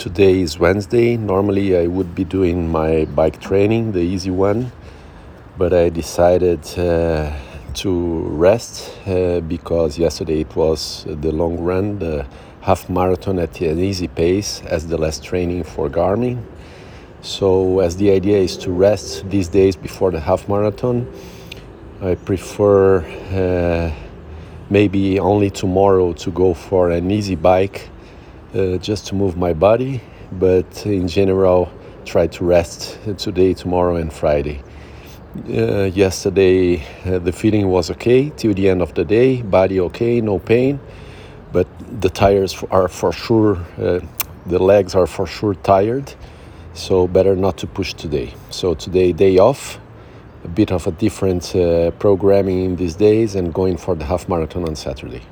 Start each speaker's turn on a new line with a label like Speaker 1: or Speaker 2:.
Speaker 1: Today is Wednesday. Normally, I would be doing my bike training, the easy one, but I decided uh, to rest uh, because yesterday it was the long run, the half marathon at an easy pace as the last training for Garmin. So, as the idea is to rest these days before the half marathon, I prefer uh, maybe only tomorrow to go for an easy bike uh, just to move my body, but in general, try to rest today, tomorrow, and Friday. Uh, yesterday, uh, the feeling was okay till the end of the day, body okay, no pain, but the tires are for sure, uh, the legs are for sure tired, so better not to push today. So, today, day off, a bit of a different uh, programming in these days, and going for the half marathon on Saturday.